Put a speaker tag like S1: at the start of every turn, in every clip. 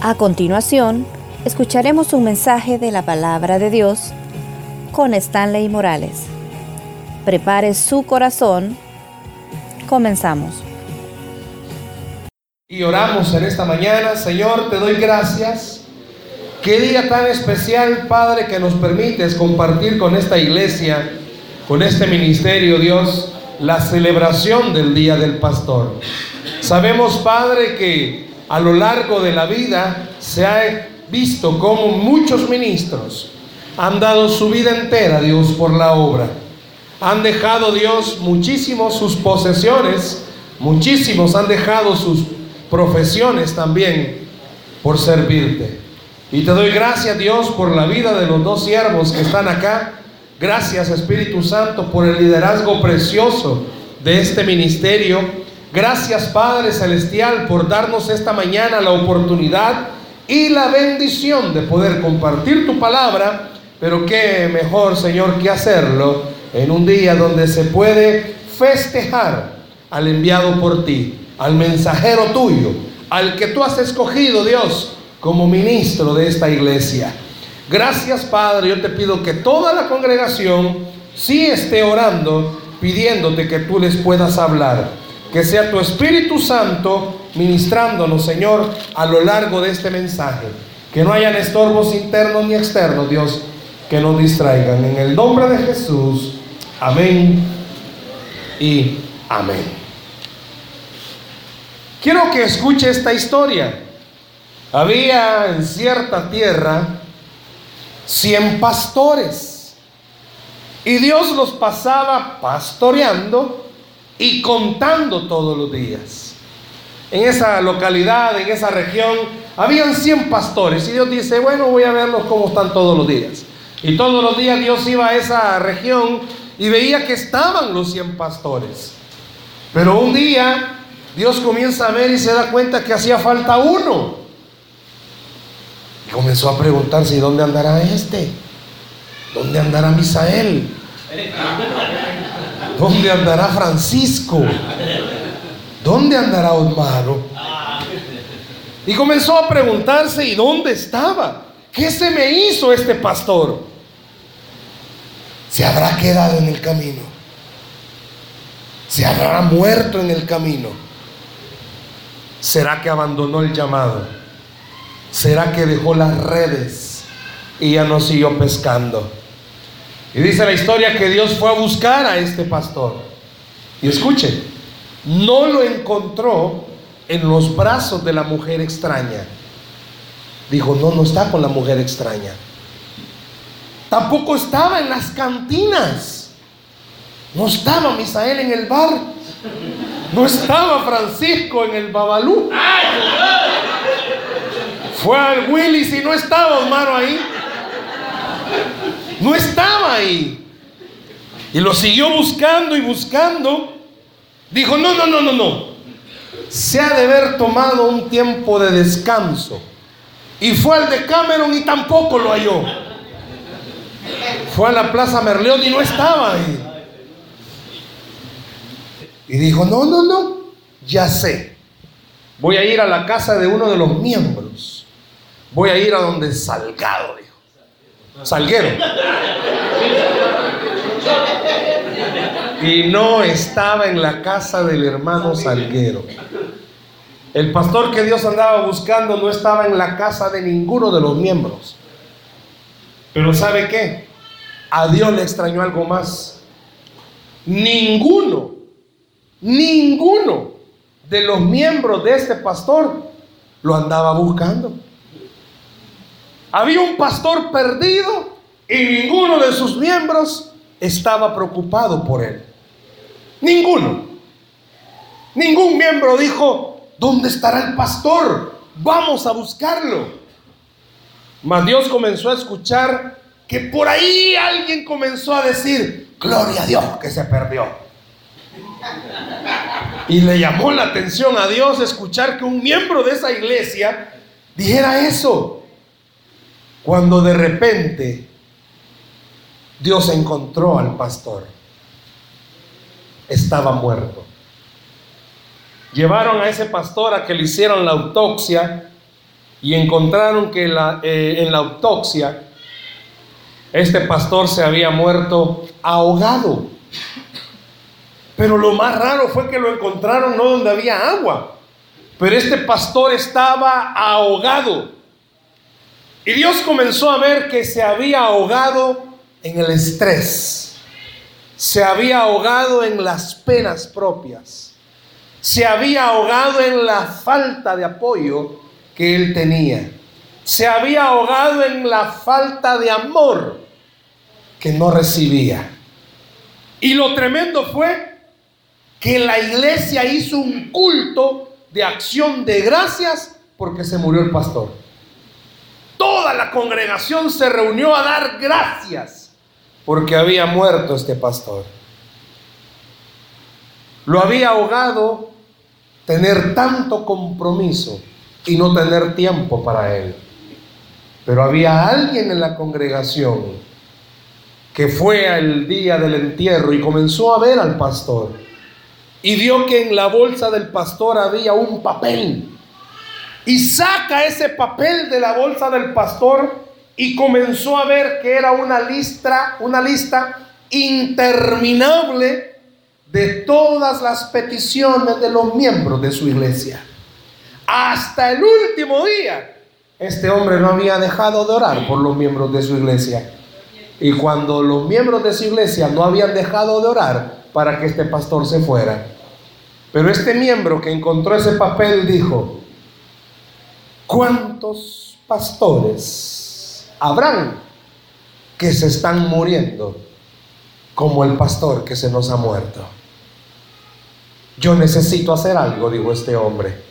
S1: A continuación, escucharemos un mensaje de la palabra de Dios con Stanley Morales. Prepare su corazón. Comenzamos.
S2: Y oramos en esta mañana, Señor, te doy gracias. Qué día tan especial, Padre, que nos permites compartir con esta iglesia, con este ministerio, Dios, la celebración del Día del Pastor. Sabemos, Padre, que a lo largo de la vida se ha visto como muchos ministros han dado su vida entera, Dios, por la obra. Han dejado, Dios, muchísimos sus posesiones, muchísimos han dejado sus profesiones también por servirte. Y te doy gracias, Dios, por la vida de los dos siervos que están acá. Gracias, Espíritu Santo, por el liderazgo precioso de este ministerio Gracias Padre Celestial por darnos esta mañana la oportunidad y la bendición de poder compartir tu palabra, pero qué mejor Señor que hacerlo en un día donde se puede festejar al enviado por ti, al mensajero tuyo, al que tú has escogido Dios como ministro de esta iglesia. Gracias Padre, yo te pido que toda la congregación sí esté orando, pidiéndote que tú les puedas hablar que sea tu Espíritu Santo ministrándonos, Señor, a lo largo de este mensaje. Que no hayan estorbos internos ni externos, Dios, que nos distraigan. En el nombre de Jesús. Amén y amén. Quiero que escuche esta historia. Había en cierta tierra cien pastores y Dios los pasaba pastoreando y contando todos los días. En esa localidad, en esa región, habían 100 pastores y Dios dice, bueno, voy a verlos cómo están todos los días. Y todos los días Dios iba a esa región y veía que estaban los 100 pastores. Pero un día Dios comienza a ver y se da cuenta que hacía falta uno. Y comenzó a preguntarse, ¿y dónde andará este? ¿Dónde andará Misael? ¿Dónde andará Francisco? ¿Dónde andará Osmaro? Y comenzó a preguntarse, ¿y dónde estaba? ¿Qué se me hizo este pastor? ¿Se habrá quedado en el camino? ¿Se habrá muerto en el camino? ¿Será que abandonó el llamado? ¿Será que dejó las redes y ya no siguió pescando? Y dice la historia que Dios fue a buscar a este pastor. Y escuche, no lo encontró en los brazos de la mujer extraña. Dijo, no, no está con la mujer extraña. Tampoco estaba en las cantinas. No estaba Misael en el bar. No estaba Francisco en el Babalú. Fue al Willis y no estaba Osmaro ahí. No estaba ahí. Y lo siguió buscando y buscando. Dijo, no, no, no, no, no. Se ha de haber tomado un tiempo de descanso. Y fue al de Cameron y tampoco lo halló. Fue a la Plaza Merleón y no estaba ahí. Y dijo, no, no, no, ya sé. Voy a ir a la casa de uno de los miembros. Voy a ir a donde Salgado. Salguero. Y no estaba en la casa del hermano Salguero. El pastor que Dios andaba buscando no estaba en la casa de ninguno de los miembros. Pero ¿sabe qué? A Dios le extrañó algo más. Ninguno, ninguno de los miembros de este pastor lo andaba buscando. Había un pastor perdido y ninguno de sus miembros estaba preocupado por él. Ninguno. Ningún miembro dijo, ¿dónde estará el pastor? Vamos a buscarlo. Mas Dios comenzó a escuchar que por ahí alguien comenzó a decir, gloria a Dios que se perdió. Y le llamó la atención a Dios escuchar que un miembro de esa iglesia dijera eso. Cuando de repente Dios encontró al pastor, estaba muerto. Llevaron a ese pastor a que le hicieron la autopsia y encontraron que eh, en la autopsia este pastor se había muerto ahogado. Pero lo más raro fue que lo encontraron no donde había agua, pero este pastor estaba ahogado. Y Dios comenzó a ver que se había ahogado en el estrés, se había ahogado en las penas propias, se había ahogado en la falta de apoyo que él tenía, se había ahogado en la falta de amor que no recibía. Y lo tremendo fue que la iglesia hizo un culto de acción de gracias porque se murió el pastor. Toda la congregación se reunió a dar gracias porque había muerto este pastor. Lo había ahogado tener tanto compromiso y no tener tiempo para él. Pero había alguien en la congregación que fue al día del entierro y comenzó a ver al pastor y vio que en la bolsa del pastor había un papel. Y saca ese papel de la bolsa del pastor y comenzó a ver que era una lista, una lista interminable de todas las peticiones de los miembros de su iglesia. Hasta el último día, este hombre no había dejado de orar por los miembros de su iglesia. Y cuando los miembros de su iglesia no habían dejado de orar, para que este pastor se fuera. Pero este miembro que encontró ese papel dijo, ¿cuántos pastores habrán que se están muriendo como el pastor que se nos ha muerto? Yo necesito hacer algo, dijo este hombre.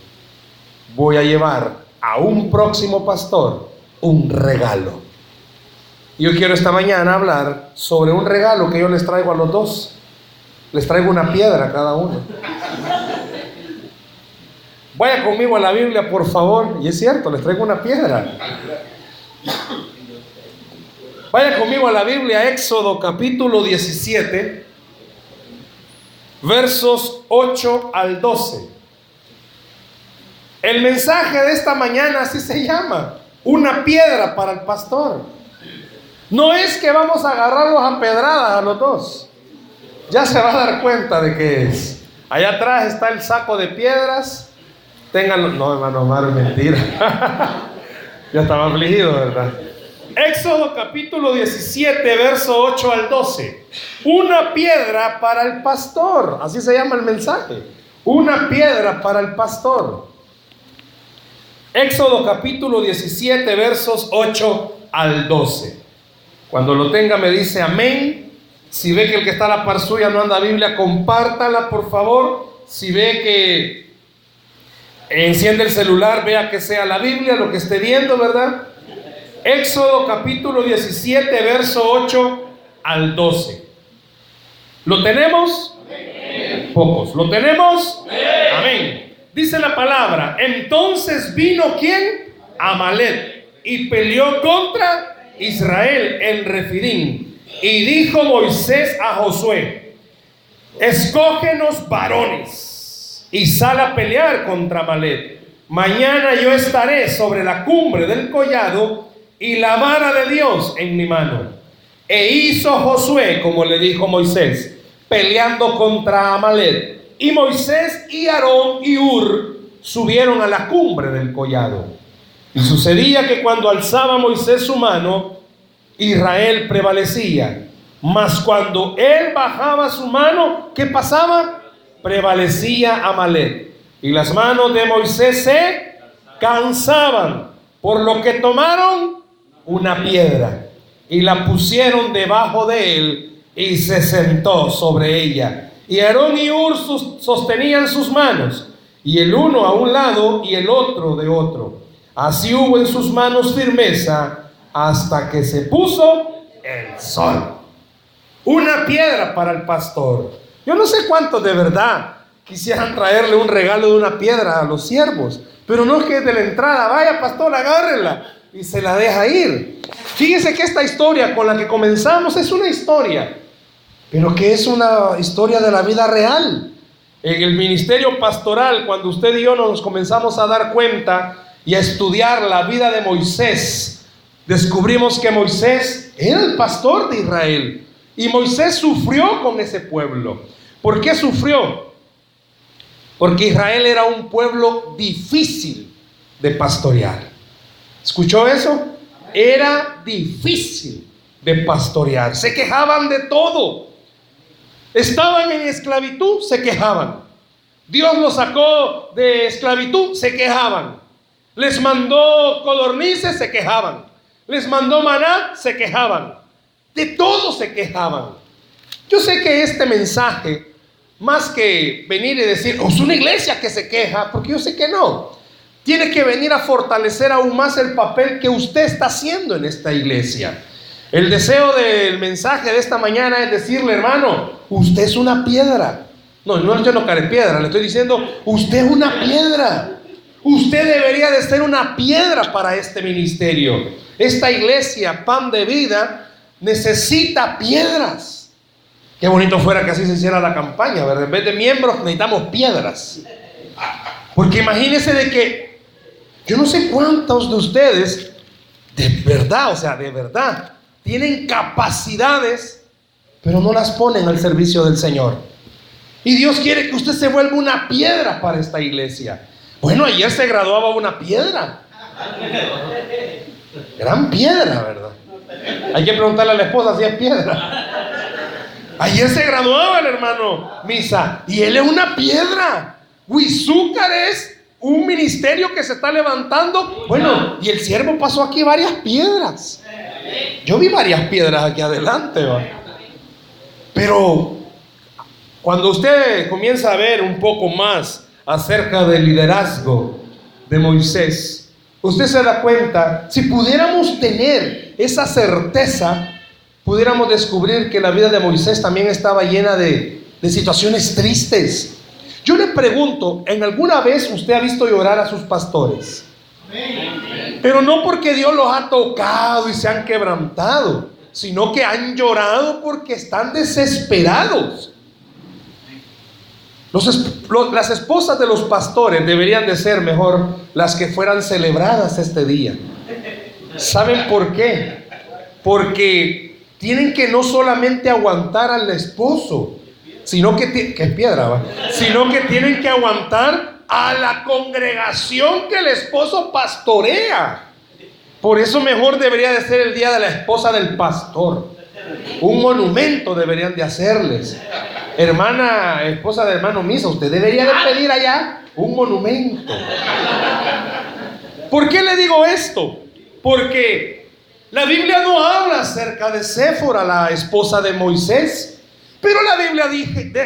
S2: Voy a llevar a un próximo pastor un regalo. Yo quiero esta mañana hablar sobre un regalo que yo les traigo a los dos. Les traigo una piedra a cada uno. Vaya conmigo a la Biblia, por favor. Y es cierto, les traigo una piedra. Vaya conmigo a la Biblia, Éxodo capítulo 17, versos 8 al 12. El mensaje de esta mañana así se llama, una piedra para el pastor. No es que vamos a agarrarlos a pedradas a los dos ya se va a dar cuenta de qué es. Allá atrás está el saco de piedras. Ténganlo. No, hermano Omar, mentira. ya estaba afligido, ¿verdad? Éxodo capítulo 17, verso 8 al 12. Una piedra para el pastor. Así se llama el mensaje. Una piedra para el pastor. Éxodo capítulo 17, versos 8 al 12. Cuando lo tenga me dice amén si ve que el que está a la par suya no anda Biblia, compártala por favor. Si ve que enciende el celular, vea que sea la Biblia lo que esté viendo, ¿verdad? Éxodo capítulo 17, verso 8 al 12. ¿Lo tenemos? Pocos. ¿Lo tenemos? Amén. Dice la palabra, entonces vino quién? Amalek y peleó contra Israel en Refidim y dijo Moisés a Josué, escógenos varones y sal a pelear contra Malet. Mañana yo estaré sobre la cumbre del collado y la vara de Dios en mi mano. E hizo Josué como le dijo Moisés, peleando contra Amalet. Y Moisés y Aarón y Ur subieron a la cumbre del collado. Y sucedía que cuando alzaba Moisés su mano, Israel prevalecía. Mas cuando él bajaba su mano, ¿qué pasaba? Prevalecía Amalek. Y las manos de Moisés se cansaban, por lo que tomaron una piedra y la pusieron debajo de él y se sentó sobre ella. Y Aarón y Ur sostenían sus manos, y el uno a un lado y el otro de otro. Así hubo en sus manos firmeza hasta que se puso el sol. Una piedra para el pastor. Yo no sé cuántos de verdad quisieran traerle un regalo de una piedra a los siervos, pero no es que de la entrada, vaya pastor, agárrela y se la deja ir. Fíjese que esta historia con la que comenzamos es una historia, pero que es una historia de la vida real. En el ministerio pastoral, cuando usted y yo nos comenzamos a dar cuenta y a estudiar la vida de Moisés, descubrimos que Moisés era el pastor de Israel. Y Moisés sufrió con ese pueblo. ¿Por qué sufrió? Porque Israel era un pueblo difícil de pastorear. ¿Escuchó eso? Era difícil de pastorear. Se quejaban de todo. Estaban en esclavitud, se quejaban. Dios los sacó de esclavitud, se quejaban. Les mandó codornices, se quejaban. Les mandó maná, se quejaban. De todo se quejaban. Yo sé que este mensaje, más que venir y decir, oh, es una iglesia que se queja, porque yo sé que no. Tiene que venir a fortalecer aún más el papel que usted está haciendo en esta iglesia. El deseo del mensaje de esta mañana es decirle, hermano, usted es una piedra. No, no yo no care piedra, le estoy diciendo, usted es una piedra. Usted debería de ser una piedra para este ministerio. Esta iglesia, pan de vida, necesita piedras. Qué bonito fuera que así se hiciera la campaña, ¿verdad? En vez de miembros necesitamos piedras. Porque imagínense de que yo no sé cuántos de ustedes, de verdad, o sea, de verdad, tienen capacidades, pero no las ponen al servicio del Señor. Y Dios quiere que usted se vuelva una piedra para esta iglesia. Bueno, ayer se graduaba una piedra. Gran piedra, ¿verdad? Hay que preguntarle a la esposa si es piedra. Ayer se graduaba el hermano Misa y él es una piedra. Huizúcar es un ministerio que se está levantando. Bueno, y el siervo pasó aquí varias piedras. Yo vi varias piedras aquí adelante. Pero cuando usted comienza a ver un poco más acerca del liderazgo de Moisés, usted se da cuenta, si pudiéramos tener esa certeza, pudiéramos descubrir que la vida de Moisés también estaba llena de, de situaciones tristes. Yo le pregunto, ¿en alguna vez usted ha visto llorar a sus pastores? Pero no porque Dios los ha tocado y se han quebrantado, sino que han llorado porque están desesperados. las esposas de los pastores deberían de ser mejor las que fueran celebradas este día. ¿Saben por qué? Porque tienen que no solamente aguantar al esposo, sino que, es piedra, sino que tienen que aguantar a la congregación que el esposo pastorea. Por eso mejor debería de ser el día de la esposa del pastor. Un monumento deberían de hacerles. Hermana, esposa de hermano Misa, usted debería de pedir allá un monumento. ¿Por qué le digo esto? Porque la Biblia no habla acerca de Séfora, la esposa de Moisés, pero la Biblia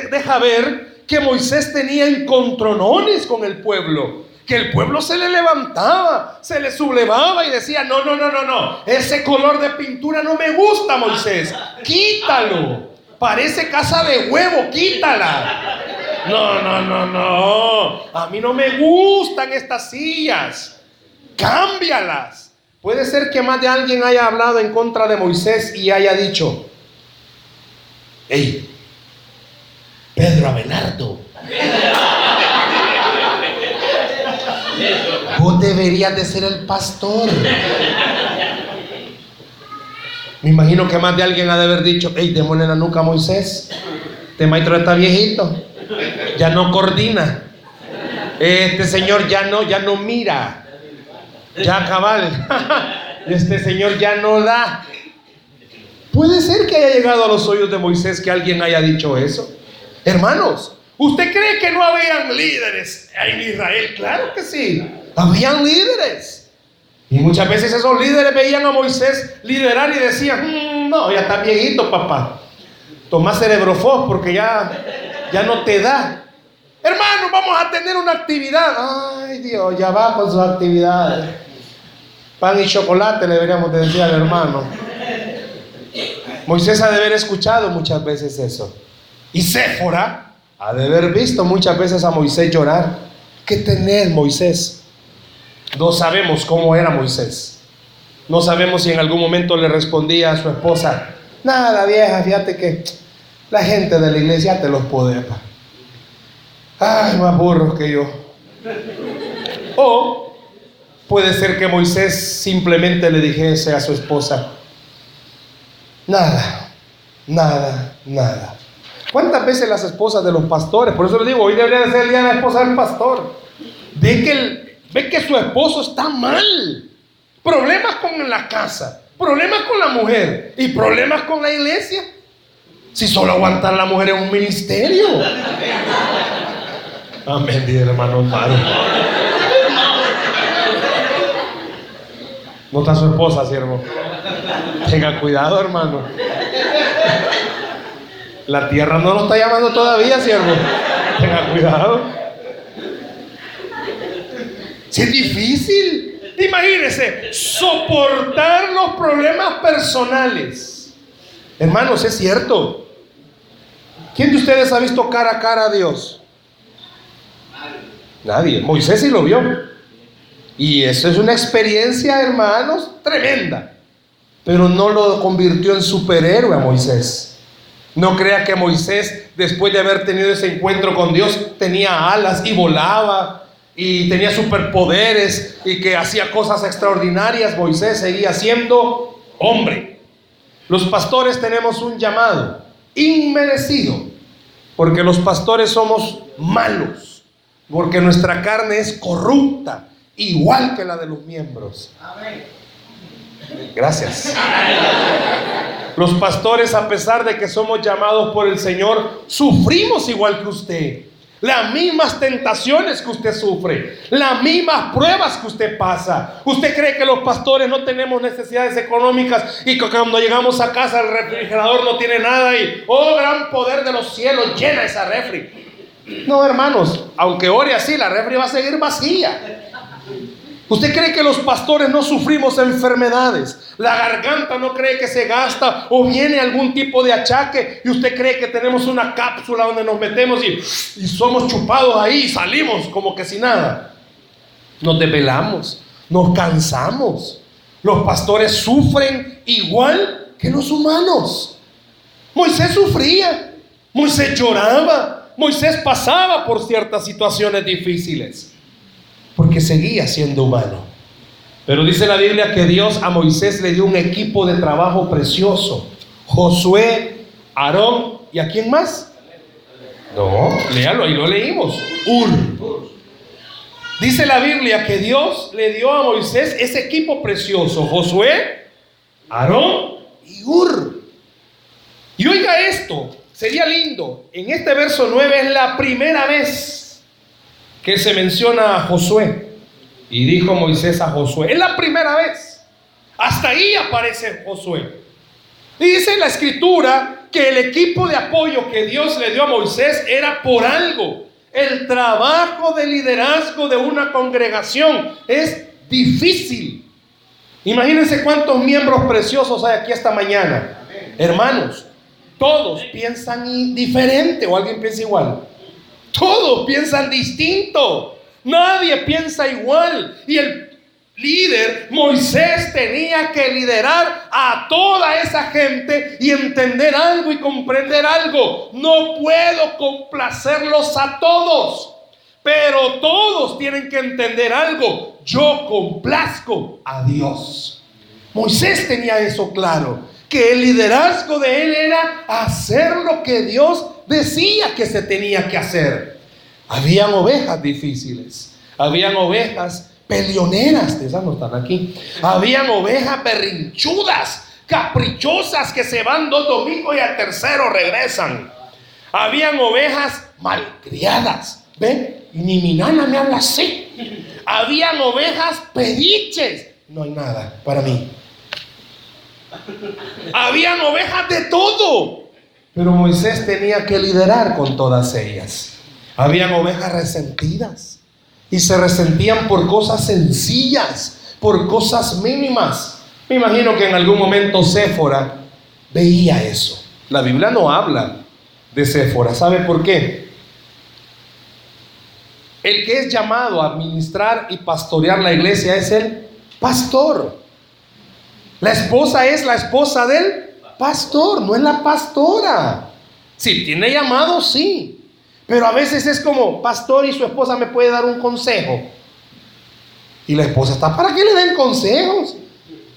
S2: deja ver que Moisés tenía encontronones con el pueblo, que el pueblo se le levantaba, se le sublevaba y decía, no, no, no, no, no, ese color de pintura no me gusta, Moisés, quítalo, parece casa de huevo, quítala. No, no, no, no, a mí no me gustan estas sillas, cámbialas. Puede ser que más de alguien haya hablado en contra de Moisés y haya dicho, hey, Pedro Abelardo, vos deberías de ser el pastor. Me imagino que más de alguien ha de haber dicho, hey, démosle la nuca a Moisés, este maestro está viejito, ya no coordina, este señor ya no, ya no mira. Ya cabal. Este señor ya no da. Puede ser que haya llegado a los oídos de Moisés que alguien haya dicho eso. Hermanos, ¿usted cree que no habían líderes en Israel? Claro que sí. Habían líderes. Y muchas veces esos líderes veían a Moisés liderar y decían, mm, no, ya está viejito, papá. Toma cerebrofos porque ya, ya no te da. Hermano, vamos a tener una actividad. Ay, Dios, ya va con sus actividades. Pan y chocolate le deberíamos decir al hermano. Moisés ha de haber escuchado muchas veces eso. Y Séfora ha de haber visto muchas veces a Moisés llorar. ¿Qué tenés, Moisés? No sabemos cómo era Moisés. No sabemos si en algún momento le respondía a su esposa, nada vieja, fíjate que la gente de la iglesia te los puede. Ay, más burros que yo. O puede ser que Moisés simplemente le dijese a su esposa, nada, nada, nada. ¿Cuántas veces las esposas de los pastores, por eso le digo, hoy debería de ser el día de la esposa del pastor, ve que, ve que su esposo está mal, problemas con la casa, problemas con la mujer y problemas con la iglesia? Si solo aguantar la mujer en un ministerio. Amén, hermano No está su esposa, siervo. Tenga cuidado, hermano. La tierra no lo está llamando todavía, siervo. Tenga cuidado. Si es difícil. Imagínese, soportar los problemas personales. Hermanos, es cierto. ¿Quién de ustedes ha visto cara a cara a Dios? Nadie. Moisés sí lo vio. Y eso es una experiencia, hermanos, tremenda. Pero no lo convirtió en superhéroe a Moisés. No crea que Moisés, después de haber tenido ese encuentro con Dios, tenía alas y volaba y tenía superpoderes y que hacía cosas extraordinarias. Moisés seguía siendo hombre. Los pastores tenemos un llamado inmerecido, porque los pastores somos malos, porque nuestra carne es corrupta, igual que la de los miembros. Gracias. Los pastores, a pesar de que somos llamados por el Señor, sufrimos igual que usted. Las mismas tentaciones que usted sufre, las mismas pruebas que usted pasa. ¿Usted cree que los pastores no tenemos necesidades económicas y que cuando llegamos a casa el refrigerador no tiene nada y, oh, gran poder de los cielos, llena esa refri? No, hermanos, aunque ore así, la refri va a seguir vacía. ¿Usted cree que los pastores no sufrimos enfermedades? La garganta no cree que se gasta o viene algún tipo de achaque y usted cree que tenemos una cápsula donde nos metemos y, somos chupados ahí y salimos como que sin nada. Nos desvelamos, nos cansamos. Los pastores sufren igual que los humanos. Moisés sufría, Moisés lloraba, Moisés pasaba por ciertas situaciones difíciles porque seguía siendo humano. Pero dice la Biblia que Dios a Moisés le dio un equipo de trabajo precioso. Josué, Aarón y a quién más? No, léalo, ahí lo leímos. Ur. Dice la Biblia que Dios le dio a Moisés ese equipo precioso. Josué, Aarón y Ur. Y oiga esto, sería lindo. En este verso 9 es la primera vez que se menciona a Josué. Y dijo Moisés a Josué, es la primera vez. Hasta ahí aparece Josué. Y dice la escritura que el equipo de apoyo que Dios le dio a Moisés era por algo. El trabajo de liderazgo de una congregación es difícil. Imagínense cuántos miembros preciosos hay aquí esta mañana. Hermanos, todos piensan diferente o alguien piensa igual. Todos piensan distinto. Nadie piensa igual. Y el líder, Moisés, tenía que liderar a toda esa gente y entender algo y comprender algo. No puedo complacerlos a todos. Pero todos tienen que entender algo. Yo complazco a Dios. Moisés tenía eso claro. Que el liderazgo de él era hacer lo que Dios decía que se tenía que hacer. Habían ovejas difíciles, habían ovejas peleoneras, esas no están aquí. Habían ovejas berrinchudas, caprichosas que se van dos domingos y al tercero regresan. Habían ovejas malcriadas, ¿ven? Ni mi nana me habla así. Habían ovejas pediches. No hay nada para mí. Habían ovejas de todo. Pero Moisés tenía que liderar con todas ellas. Habían ovejas resentidas y se resentían por cosas sencillas, por cosas mínimas. Me imagino que en algún momento Séfora veía eso. La Biblia no habla de Séfora. ¿Sabe por qué? El que es llamado a administrar y pastorear la iglesia es el pastor. La esposa es la esposa del pastor, no es la pastora. Si tiene llamado, sí. Pero a veces es como, pastor y su esposa me puede dar un consejo. Y la esposa está para que le den consejos.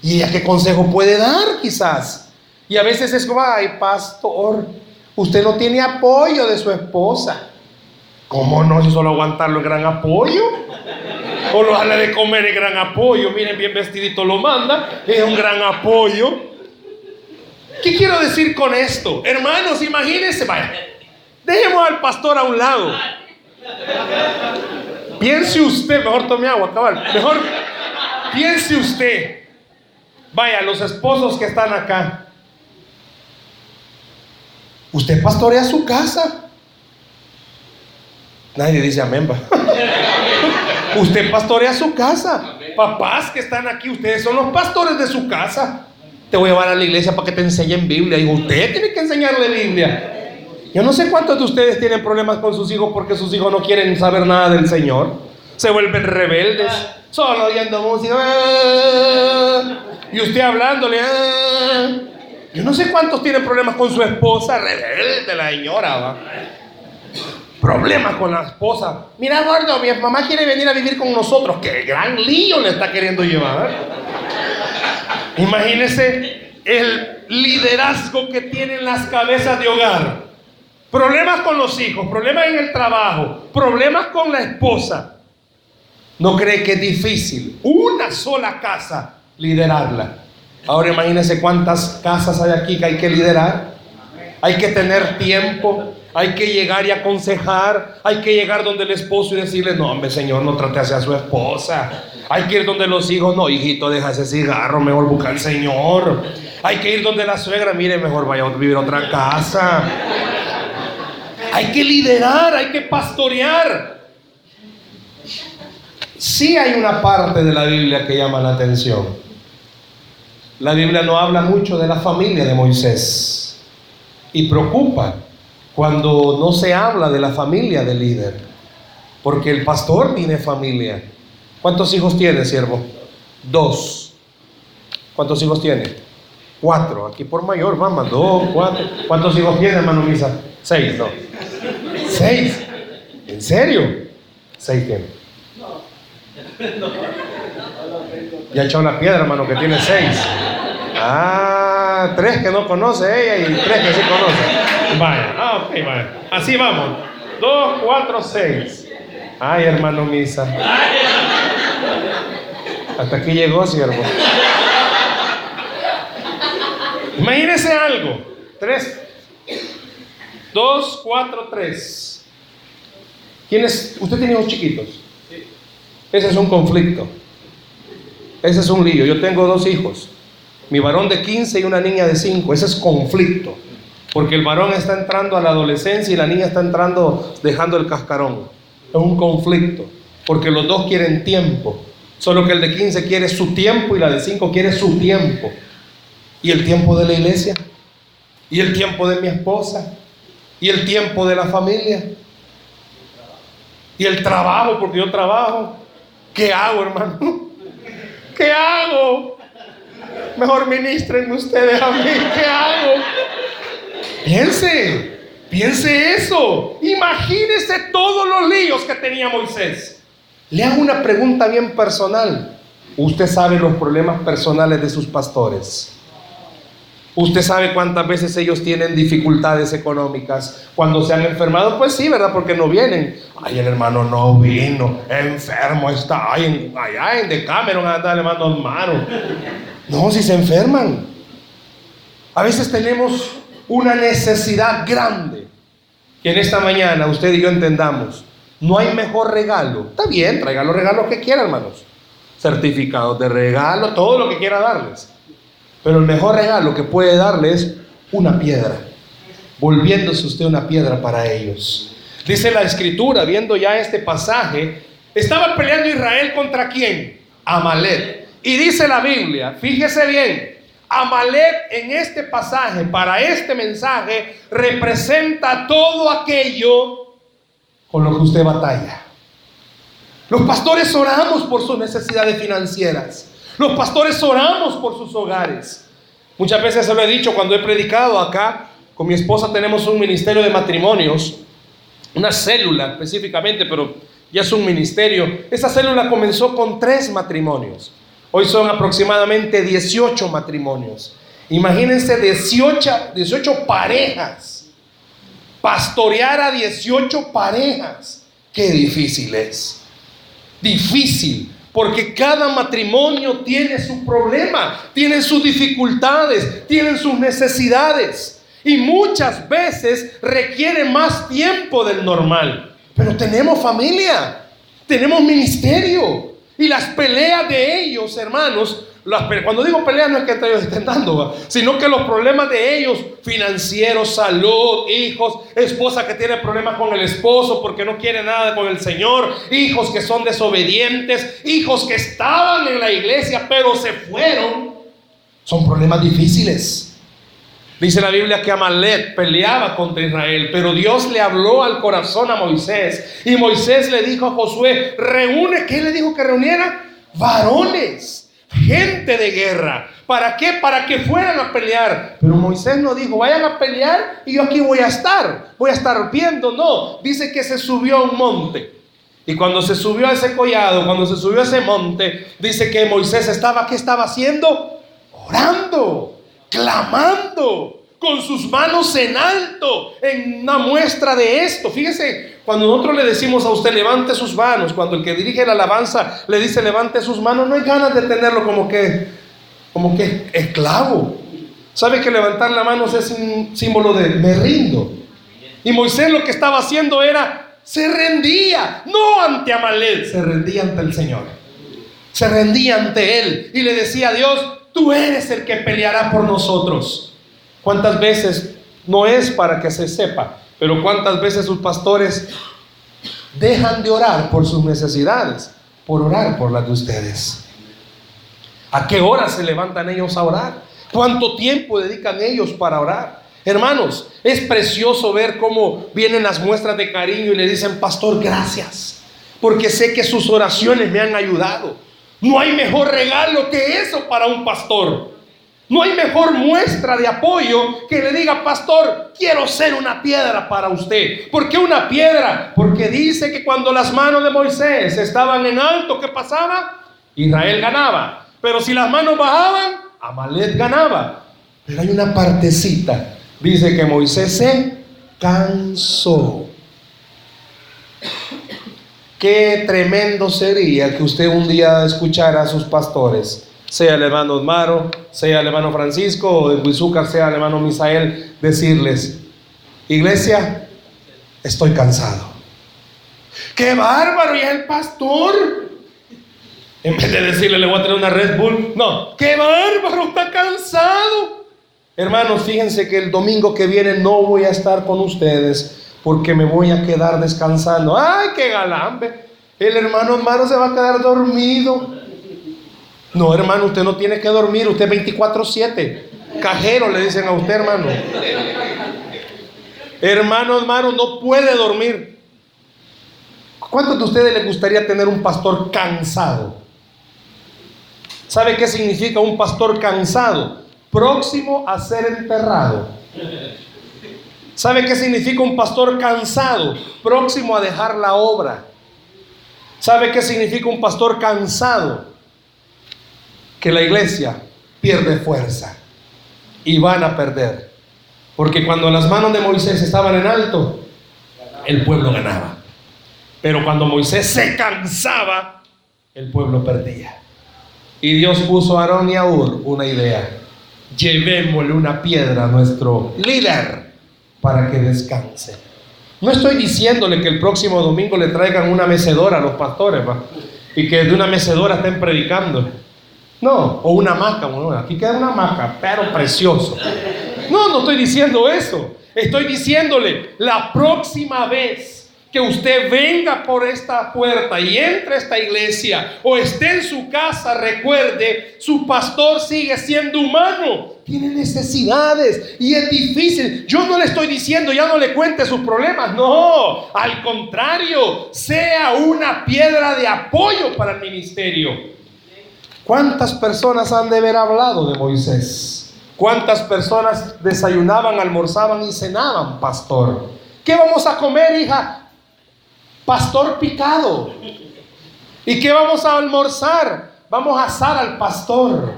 S2: ¿Y ella qué consejo puede dar quizás? Y a veces es como, ay, pastor, usted no tiene apoyo de su esposa. ¿Cómo no? Si solo aguantarlo es gran apoyo. O lo darle de comer es gran apoyo. Miren, bien vestidito lo manda. Es un gran apoyo. ¿Qué quiero decir con esto? Hermanos, imagínense, vaya. Dejemos al pastor a un lado. Piense usted, mejor tome agua, cabal. Mejor piense usted. Vaya, los esposos que están acá. Usted pastorea su casa. Nadie dice amén. Usted pastorea su casa. Papás que están aquí, ustedes son los pastores de su casa. Te voy a llevar a la iglesia para que te enseñen Biblia. Y usted tiene que enseñarle Biblia. Yo no sé cuántos de ustedes tienen problemas con sus hijos porque sus hijos no quieren saber nada del Señor. Se vuelven rebeldes, solo oyendo música. Y usted hablándole. Yo no sé cuántos tienen problemas con su esposa, rebelde la señora. ¿va? Problemas con la esposa. Mira, gordo, mi mamá quiere venir a vivir con nosotros. Qué gran lío le está queriendo llevar. Imagínese el liderazgo que tienen las cabezas de hogar. Problemas con los hijos, problemas en el trabajo, problemas con la esposa. ¿No cree que es difícil una sola casa liderarla? Ahora imagínense cuántas casas hay aquí que hay que liderar. Hay que tener tiempo, hay que llegar y aconsejar, hay que llegar donde el esposo y decirle, no, hombre, señor, no trate a su esposa. Hay que ir donde los hijos, no, hijito, deja ese cigarro, mejor busca al Señor. Hay que ir donde la suegra, mire, mejor vaya a vivir a otra casa. Hay que liderar, hay que pastorear. Sí hay una parte de la Biblia que llama la atención. La Biblia no habla mucho de la familia de Moisés y preocupa cuando no se habla de la familia del líder, porque el pastor tiene familia. ¿Cuántos hijos tiene, siervo? Dos. ¿Cuántos hijos tiene? Cuatro. Aquí por mayor, mamá, dos, cuatro. ¿Cuántos hijos tiene, hermano Misa? Seis, no. Seis. ¿En serio? Seis tiene. Ya echó la piedra, hermano, que tiene seis. Ah, tres que no conoce ella y tres que sí conoce. Vaya, ah, vaya. Así vamos. Dos, cuatro, seis. Ay, hermano Misa. Hasta aquí llegó, siervo. Imagínese algo. Tres. Dos, cuatro, tres. ¿Quiénes? ¿Usted tiene hijos chiquitos? Ese es un conflicto. Ese es un lío. Yo tengo dos hijos. Mi varón de 15 y una niña de 5. Ese es conflicto. Porque el varón está entrando a la adolescencia y la niña está entrando dejando el cascarón. Es un conflicto. Porque los dos quieren tiempo. Solo que el de 15 quiere su tiempo y la de 5 quiere su tiempo. ¿Y el tiempo de la iglesia? ¿Y el tiempo de mi esposa? ¿Y el tiempo de la familia? ¿Y el trabajo? Porque yo trabajo. ¿Qué hago, hermano? ¿Qué hago? Mejor ministren ustedes a mí. ¿Qué hago? Piense, piense eso. Imagínese todos los líos que tenía Moisés. Le hago una pregunta bien personal. Usted sabe los problemas personales de sus pastores. Usted sabe cuántas veces ellos tienen dificultades económicas cuando se han enfermado. Pues sí, ¿verdad? Porque no vienen. Ay, el hermano no vino, enfermo está. Ay, en, allá en Decameron anda mando hermano. No, si se enferman. A veces tenemos una necesidad grande. Que en esta mañana usted y yo entendamos. No hay mejor regalo. Está bien, traiga los regalos que quiera, hermanos. Certificados de regalo, todo lo que quiera darles. Pero el mejor regalo que puede darle es una piedra, volviéndose usted una piedra para ellos. Dice la escritura, viendo ya este pasaje, estaba peleando Israel contra quién? Amalek. Y dice la Biblia, fíjese bien, Amalek en este pasaje, para este mensaje, representa todo aquello con lo que usted batalla. Los pastores oramos por sus necesidades financieras. Los pastores oramos por sus hogares. Muchas veces se lo he dicho cuando he predicado acá. Con mi esposa tenemos un ministerio de matrimonios, una célula específicamente, pero ya es un ministerio. Esa célula comenzó con tres matrimonios. Hoy son aproximadamente 18 matrimonios. Imagínense 18, 18 parejas. Pastorear a 18 parejas. Qué difícil es. Difícil. Porque cada matrimonio tiene su problema, tiene sus dificultades, tiene sus necesidades. Y muchas veces requiere más tiempo del normal. Pero tenemos familia, tenemos ministerio. Y las peleas de ellos, hermanos, cuando digo pelea no es que entre ellos estén dando, sino que los problemas de ellos, financieros, salud, hijos, esposa que tiene problemas con el esposo porque no quiere nada con el Señor, hijos que son desobedientes, hijos que estaban en la iglesia pero se fueron, son problemas difíciles. Dice la Biblia que Amalek peleaba contra Israel, pero Dios le habló al corazón a Moisés y Moisés le dijo a Josué, reúne, ¿qué le dijo que reuniera? Varones gente de guerra. ¿Para qué? Para que fueran a pelear. Pero Moisés no dijo, vayan a pelear y yo aquí voy a estar. Voy a estar viendo. No, dice que se subió a un monte. Y cuando se subió a ese collado, cuando se subió a ese monte, dice que Moisés estaba, ¿qué estaba haciendo? Orando, clamando, con sus manos en alto, en una muestra de esto. Fíjese, cuando nosotros le decimos a usted levante sus manos, cuando el que dirige la alabanza le dice levante sus manos, no hay ganas de tenerlo como que, como que esclavo. ¿Sabe que levantar la mano es un símbolo de me rindo? Y Moisés lo que estaba haciendo era, se rendía, no ante Amalek, se rendía ante el Señor. Se rendía ante Él y le decía a Dios, tú eres el que peleará por nosotros. ¿Cuántas veces no es para que se sepa? Pero cuántas veces sus pastores dejan de orar por sus necesidades, por orar por las de ustedes. ¿A qué hora se levantan ellos a orar? ¿Cuánto tiempo dedican ellos para orar? Hermanos, es precioso ver cómo vienen las muestras de cariño y le dicen, pastor, gracias, porque sé que sus oraciones me han ayudado. No hay mejor regalo que eso para un pastor. No hay mejor muestra de apoyo que le diga, pastor, quiero ser una piedra para usted. ¿Por qué una piedra? Porque dice que cuando las manos de Moisés estaban en alto, ¿qué pasaba? Israel ganaba. Pero si las manos bajaban, Amalek ganaba. Pero hay una partecita. Dice que Moisés se cansó. Qué tremendo sería que usted un día escuchara a sus pastores sea el hermano Osmaro, sea el hermano Francisco o de Huizúcar, sea el hermano Misael, decirles, iglesia, estoy cansado. ¡Qué bárbaro! ¿Y el pastor? En vez de decirle, le voy a traer una Red Bull, no, ¡qué bárbaro! Está cansado. Hermanos, fíjense que el domingo que viene no voy a estar con ustedes porque me voy a quedar descansando. ¡Ay, qué galambe! El hermano Osmaro se va a quedar dormido. No, hermano, usted no tiene que dormir, usted 24/7. Cajero le dicen a usted, hermano. Hermano, hermano, no puede dormir. ¿Cuántos de ustedes les gustaría tener un pastor cansado? ¿Sabe qué significa un pastor cansado? Próximo a ser enterrado. ¿Sabe qué significa un pastor cansado? Próximo a dejar la obra. ¿Sabe qué significa un pastor cansado? que la iglesia pierde fuerza y van a perder. Porque cuando las manos de Moisés estaban en alto, el pueblo ganaba. Pero cuando Moisés se cansaba, el pueblo perdía. Y Dios puso a Aarón y a Ur una idea. Llevémosle una piedra a nuestro líder para que descanse. No estoy diciéndole que el próximo domingo le traigan una mecedora a los pastores y que de una mecedora estén predicando. No, o una hamaca, bueno, aquí queda una hamaca, pero precioso. No, no estoy diciendo eso. Estoy diciéndole, la próxima vez que usted venga por esta puerta y entre a esta iglesia o esté en su casa, recuerde, su pastor sigue siendo humano, tiene necesidades y es difícil. Yo no le estoy diciendo, ya no le cuente sus problemas, no, al contrario, sea una piedra de apoyo para el ministerio. ¿Cuántas personas han de haber hablado de Moisés? ¿Cuántas personas desayunaban, almorzaban y cenaban, pastor? ¿Qué vamos a comer, hija? Pastor picado. ¿Y qué vamos a almorzar? Vamos a asar al pastor.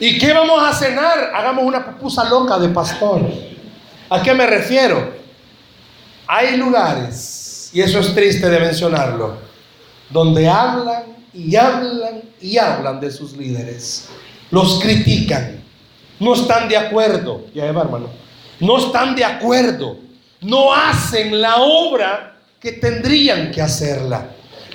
S2: ¿Y qué vamos a cenar? Hagamos una pupusa loca de pastor. ¿A qué me refiero? Hay lugares, y eso es triste de mencionarlo, donde hablan y hablan y hablan de sus líderes. Los critican. No están de acuerdo. Ya hermano. No están de acuerdo. No hacen la obra que tendrían que hacerla.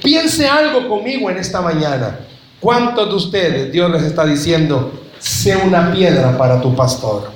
S2: Piense algo conmigo en esta mañana. ¿Cuántos de ustedes Dios les está diciendo, sé una piedra para tu pastor?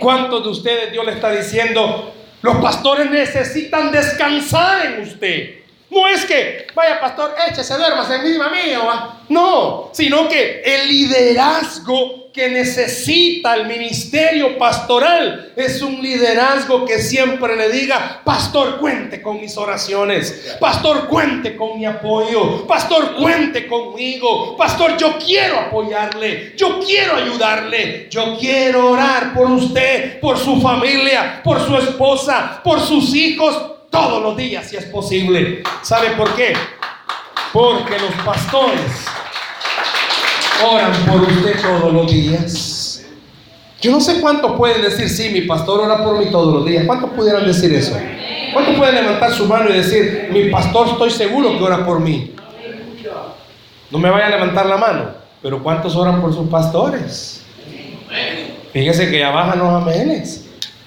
S2: ¿Cuántos de ustedes Dios le está diciendo, los pastores necesitan descansar en usted? No es que, vaya pastor, échese, duermas encima mío. No, sino que el liderazgo que necesita el ministerio pastoral es un liderazgo que siempre le diga, pastor, cuente con mis oraciones. Pastor, cuente con mi apoyo. Pastor, cuente conmigo. Pastor, yo quiero apoyarle. Yo quiero ayudarle. Yo quiero orar por usted, por su familia, por su esposa, por sus hijos todos los días si es posible. ¿Sabe por qué? Porque los pastores oran por usted todos los días. Yo no sé cuántos pueden decir, sí, mi pastor ora por mí todos los días. ¿Cuántos pudieran decir eso? ¿Cuántos pueden levantar su mano y decir, mi pastor estoy seguro que ora por mí? No me vaya a levantar la mano, pero ¿cuántos oran por sus pastores? Fíjese que ya bajan los amenes.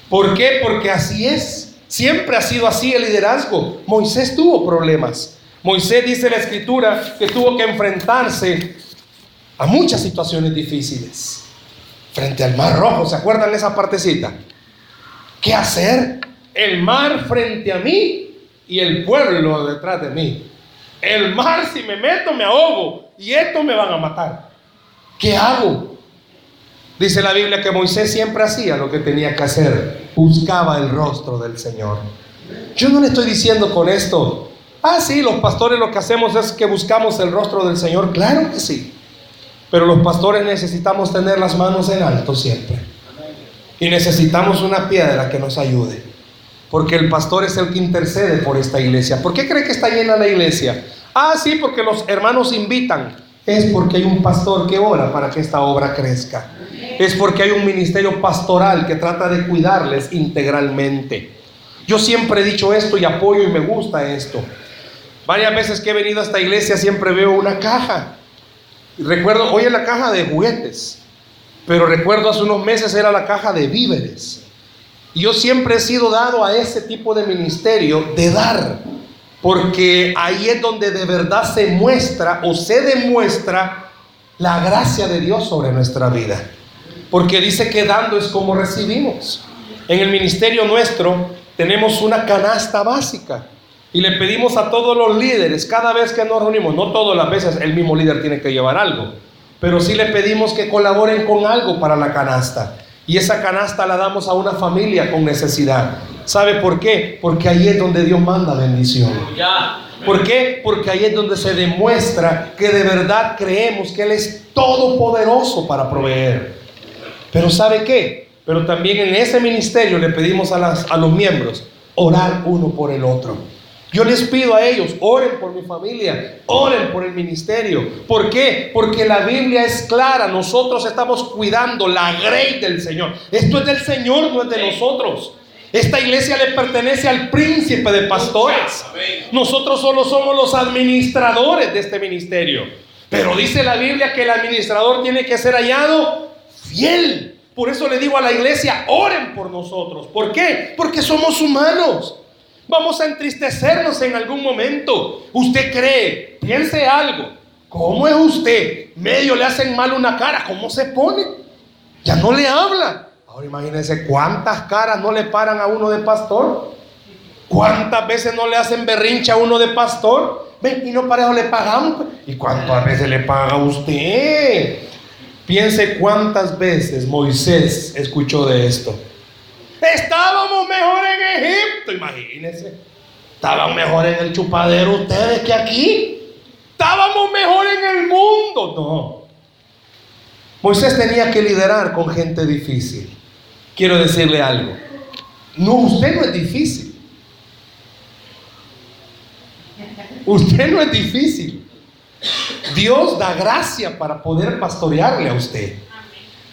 S2: ¿Por qué? Porque así es. Siempre ha sido así el liderazgo. Moisés tuvo problemas. Moisés dice la escritura que tuvo que enfrentarse a muchas situaciones difíciles. Frente al mar rojo, ¿se acuerdan de esa partecita? ¿Qué hacer? El mar frente a mí y el pueblo detrás de mí. El mar si me meto me ahogo y esto me van a matar. ¿Qué hago? Dice la Biblia que Moisés siempre hacía lo que tenía que hacer. Buscaba el rostro del Señor. Yo no le estoy diciendo con esto, ah, sí, los pastores lo que hacemos es que buscamos el rostro del Señor. Claro que sí. Pero los pastores necesitamos tener las manos en alto siempre. Y necesitamos una piedra que nos ayude. Porque el pastor es el que intercede por esta iglesia. ¿Por qué cree que está llena la iglesia? Ah, sí, porque los hermanos invitan. Es porque hay un pastor que ora para que esta obra crezca es porque hay un ministerio pastoral que trata de cuidarles integralmente. Yo siempre he dicho esto y apoyo y me gusta esto. Varias veces que he venido a esta iglesia siempre veo una caja. Recuerdo, hoy es la caja de juguetes, pero recuerdo hace unos meses era la caja de víveres. Yo siempre he sido dado a ese tipo de ministerio de dar, porque ahí es donde de verdad se muestra o se demuestra la gracia de Dios sobre nuestra vida porque dice que dando es como recibimos. En el ministerio nuestro tenemos una canasta básica y le pedimos a todos los líderes, cada vez que nos reunimos, no todas las veces el mismo líder tiene que llevar algo, pero sí le pedimos que colaboren con algo para la canasta. Y esa canasta la damos a una familia con necesidad. ¿Sabe por qué? Porque ahí es donde Dios manda bendición. ¿Por qué? Porque ahí es donde se demuestra que de verdad creemos que Él es todopoderoso para proveer. Pero ¿sabe qué? Pero también en ese ministerio le pedimos a, las, a los miembros orar uno por el otro. Yo les pido a ellos, oren por mi familia, oren por el ministerio. ¿Por qué? Porque la Biblia es clara, nosotros estamos cuidando la grey del Señor. Esto es del Señor, no es de nosotros. Esta iglesia le pertenece al príncipe de pastores. Nosotros solo somos los administradores de este ministerio. Pero dice la Biblia que el administrador tiene que ser hallado fiel. Por eso le digo a la iglesia, oren por nosotros. ¿Por qué? Porque somos humanos. Vamos a entristecernos en algún momento. Usted cree, piense algo. ¿Cómo es usted? Medio le hacen mal una cara. ¿Cómo se pone? Ya no le habla. Ahora imagínense cuántas caras no le paran a uno de pastor. ¿Cuántas veces no le hacen berrincha a uno de pastor? Ven, y no para eso le pagamos. ¿Y cuántas veces le paga usted? Piense cuántas veces Moisés escuchó de esto. Estábamos mejor en Egipto, imagínense. Estaban mejor en el chupadero ustedes que aquí. Estábamos mejor en el mundo. No. Moisés tenía que liderar con gente difícil. Quiero decirle algo. No, usted no es difícil. Usted no es difícil. Dios da gracia para poder pastorearle a usted.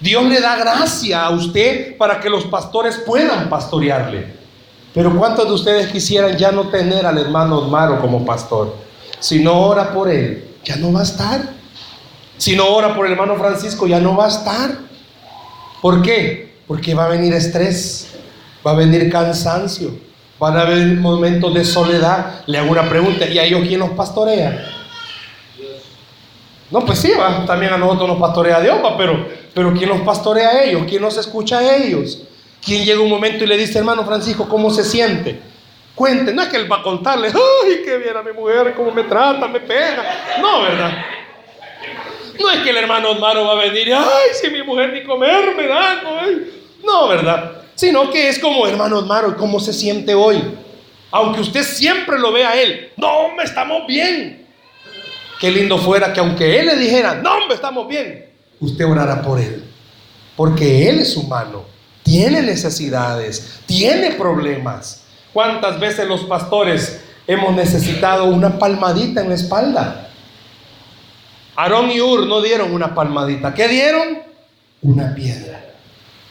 S2: Dios le da gracia a usted para que los pastores puedan pastorearle. Pero ¿cuántos de ustedes quisieran ya no tener al hermano Osmaro como pastor? Si no ora por él, ya no va a estar. Si no ora por el hermano Francisco, ya no va a estar. ¿Por qué? Porque va a venir estrés, va a venir cansancio, van a haber momentos de soledad. Le hago una pregunta, ¿y a ellos quién los pastorea? No, pues sí, va, también a nosotros nos pastorea Dios, va, pero, pero ¿quién los pastorea a ellos? ¿Quién nos escucha a ellos? ¿Quién llega un momento y le dice, hermano Francisco, cómo se siente? Cuente, no es que él va a contarle, ay, qué bien a mi mujer, cómo me trata, me pega. No, ¿verdad? No es que el hermano Osmaro va a venir, ay, si mi mujer ni comer me da. No, ¿verdad? Sino que es como, hermano Osmaro, ¿cómo se siente hoy? Aunque usted siempre lo vea a él, no, me estamos bien. Qué lindo fuera que aunque él le dijera, no, hombre, estamos bien, usted orara por él. Porque él es humano, tiene necesidades, tiene problemas. ¿Cuántas veces los pastores hemos necesitado una palmadita en la espalda? Aarón y Ur no dieron una palmadita. ¿Qué dieron? Una piedra.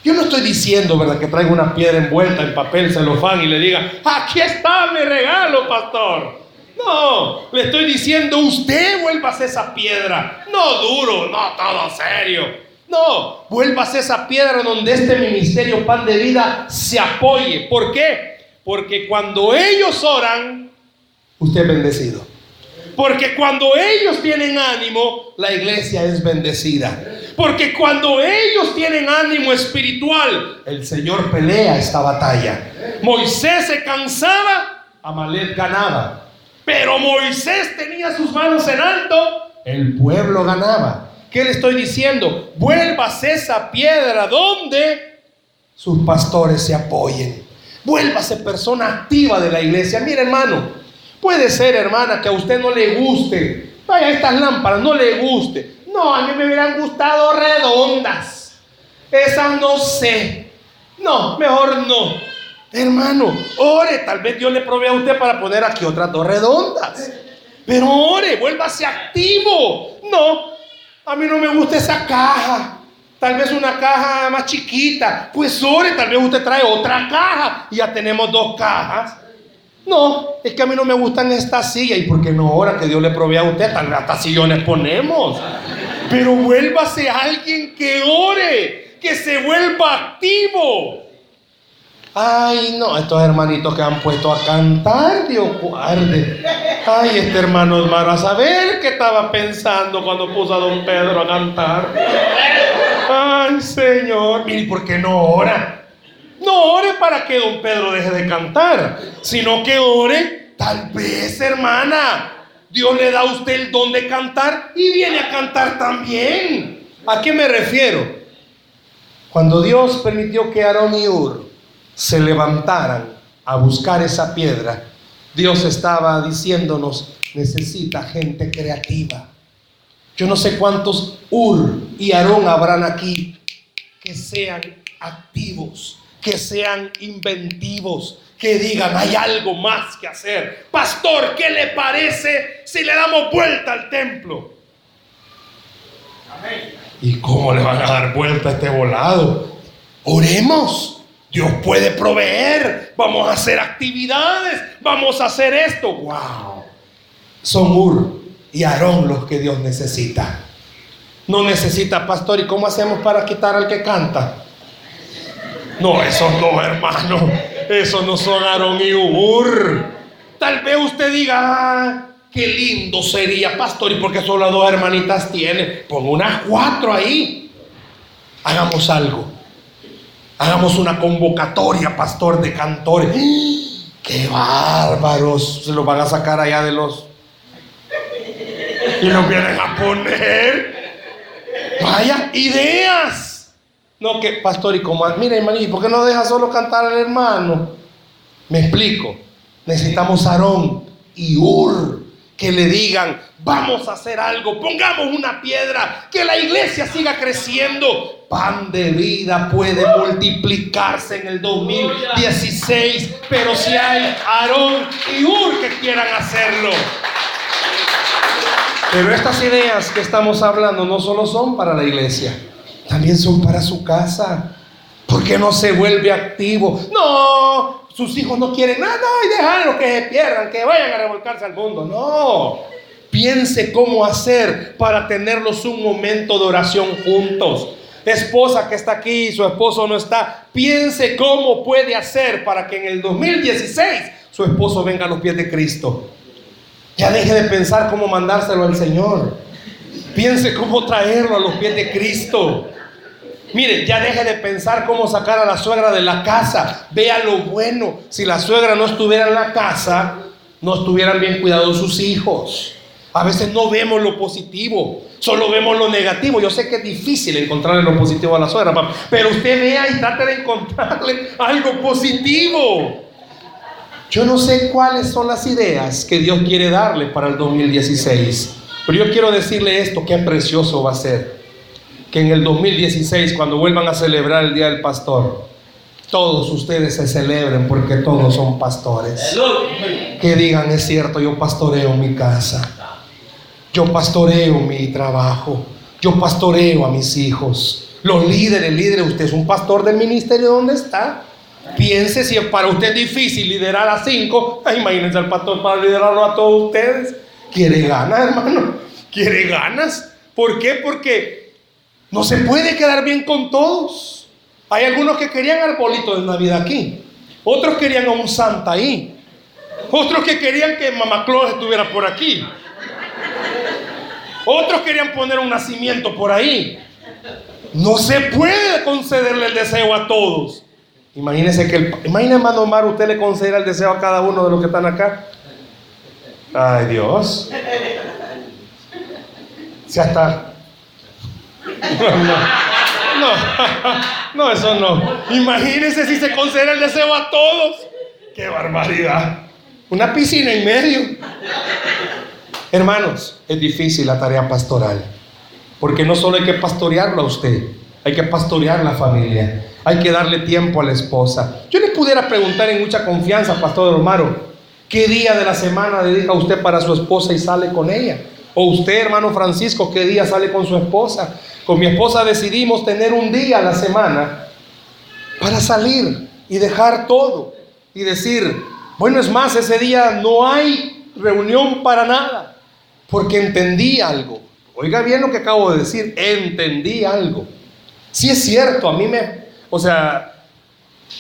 S2: Yo no estoy diciendo, ¿verdad?, que traiga una piedra envuelta en papel celofán y le diga, aquí está mi regalo, pastor. No, le estoy diciendo, usted vuélvase esa piedra. No duro, no todo serio. No, vuélvase esa piedra donde este ministerio Pan de Vida se apoye. ¿Por qué? Porque cuando ellos oran, usted es bendecido. Porque cuando ellos tienen ánimo, la iglesia es bendecida. Porque cuando ellos tienen ánimo espiritual, el Señor pelea esta batalla. Moisés se cansaba, Amalek ganaba. Pero Moisés tenía sus manos en alto, el pueblo ganaba. ¿Qué le estoy diciendo? Vuelvas esa piedra donde sus pastores se apoyen. Vuélvase persona activa de la iglesia. Mire, hermano, puede ser, hermana, que a usted no le guste. Vaya, estas lámparas no le guste. No, a mí me hubieran gustado redondas. Esas no sé. No, mejor no. Hermano, ore, tal vez Dios le provee a usted para poner aquí otras dos redondas. Pero ore, vuélvase activo. No, a mí no me gusta esa caja. Tal vez una caja más chiquita. Pues ore, tal vez usted trae otra caja y ya tenemos dos cajas. No, es que a mí no me gustan estas sillas. ¿Y por qué no ora que Dios le provee a usted? Tal vez hasta sillones ponemos. Pero vuélvase alguien que ore, que se vuelva activo. Ay, no, estos hermanitos que han puesto a cantar, Dios guarde. Ay, este hermano hermano, a saber qué estaba pensando cuando puso a don Pedro a cantar. Ay, Señor, ¿y por qué no ora? No ore para que don Pedro deje de cantar, sino que ore, tal vez, hermana, Dios le da a usted el don de cantar y viene a cantar también. ¿A qué me refiero? Cuando Dios permitió que Aarón y Ur se levantaran a buscar esa piedra, Dios estaba diciéndonos, necesita gente creativa. Yo no sé cuántos Ur y Aarón habrán aquí que sean activos, que sean inventivos, que digan, hay algo más que hacer. Pastor, ¿qué le parece si le damos vuelta al templo? ¿Y cómo le van a dar vuelta a este volado? Oremos. Dios puede proveer. Vamos a hacer actividades. Vamos a hacer esto. ¡Wow! Son Ur y Aarón los que Dios necesita. No necesita pastor. ¿Y cómo hacemos para quitar al que canta? No, esos no, hermano. Esos no son Aarón y Ur. Tal vez usted diga, ah, qué lindo sería, pastor. ¿Y porque solo dos hermanitas tiene? Pon unas cuatro ahí. Hagamos algo Hagamos una convocatoria, pastor, de cantores. ¡Qué bárbaros! Se los van a sacar allá de los... Y nos vienen a poner. Vaya, ideas. No, que pastor, y como, mira, hermano, ¿y por qué no deja solo cantar al hermano? Me explico. Necesitamos Aarón y Ur que le digan, vamos a hacer algo, pongamos una piedra, que la iglesia siga creciendo. Pan de vida puede multiplicarse en el 2016, pero si hay Aarón y Ur que quieran hacerlo. Pero estas ideas que estamos hablando no solo son para la iglesia, también son para su casa. ¿Por qué no se vuelve activo? No, sus hijos no quieren nada y déjalo que se pierdan, que vayan a revolcarse al mundo. No, piense cómo hacer para tenerlos un momento de oración juntos. Esposa que está aquí, su esposo no está, piense cómo puede hacer para que en el 2016 su esposo venga a los pies de Cristo. Ya deje de pensar cómo mandárselo al Señor. Piense cómo traerlo a los pies de Cristo. Mire, ya deje de pensar cómo sacar a la suegra de la casa. Vea lo bueno. Si la suegra no estuviera en la casa, no estuvieran bien cuidados sus hijos. A veces no vemos lo positivo, solo vemos lo negativo. Yo sé que es difícil encontrarle lo positivo a la suegra, pero usted vea y trate de encontrarle algo positivo. Yo no sé cuáles son las ideas que Dios quiere darle para el 2016, pero yo quiero decirle esto, qué precioso va a ser. Que en el 2016, cuando vuelvan a celebrar el Día del Pastor, todos ustedes se celebren porque todos son pastores. Que digan, es cierto, yo pastoreo mi casa, yo pastoreo mi trabajo, yo pastoreo a mis hijos. Los líderes, líderes, usted es un pastor del ministerio, ¿dónde está? Piense si para usted difícil liderar a cinco, imagínense al pastor para liderarlo a todos ustedes. Quiere ganas, hermano. Quiere ganas. ¿Por qué? Porque no se puede quedar bien con todos. Hay algunos que querían arbolito de Navidad aquí. Otros querían a un santa ahí. Otros que querían que Mamá Claus estuviera por aquí. Otros querían poner un nacimiento por ahí. No se puede concederle el deseo a todos. Imagínese que el, imagínese, hermano Omar, usted le conceda el deseo a cada uno de los que están acá. Ay, Dios. Ya está. No, no, no, eso no. Imagínese si se concede el deseo a todos. ¡Qué barbaridad! Una piscina y medio. Hermanos, es difícil la tarea pastoral. Porque no solo hay que pastorearlo a usted, hay que pastorear la familia. Hay que darle tiempo a la esposa. Yo le pudiera preguntar en mucha confianza, Pastor Romaro, ¿qué día de la semana dedica usted para su esposa y sale con ella? O usted, hermano Francisco, ¿qué día sale con su esposa? Con mi esposa decidimos tener un día a la semana para salir y dejar todo y decir, bueno, es más, ese día no hay reunión para nada, porque entendí algo. Oiga bien lo que acabo de decir, entendí algo. Si es cierto, a mí me, o sea,